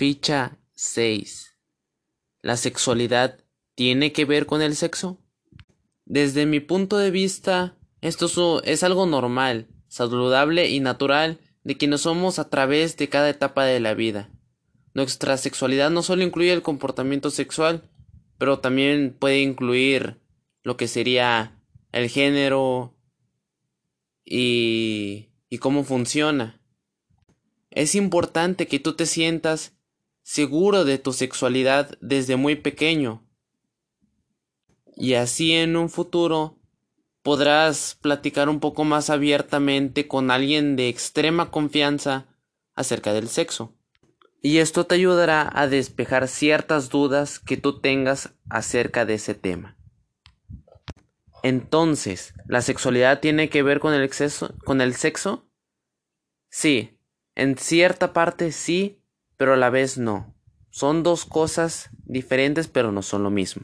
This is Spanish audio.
Ficha 6. ¿La sexualidad tiene que ver con el sexo? Desde mi punto de vista, esto es algo normal, saludable y natural de quienes somos a través de cada etapa de la vida. Nuestra sexualidad no solo incluye el comportamiento sexual, pero también puede incluir lo que sería el género y, y cómo funciona. Es importante que tú te sientas seguro de tu sexualidad desde muy pequeño. Y así en un futuro podrás platicar un poco más abiertamente con alguien de extrema confianza acerca del sexo. Y esto te ayudará a despejar ciertas dudas que tú tengas acerca de ese tema. Entonces, ¿la sexualidad tiene que ver con el, exceso, con el sexo? Sí, en cierta parte sí, pero a la vez no. Son dos cosas diferentes pero no son lo mismo.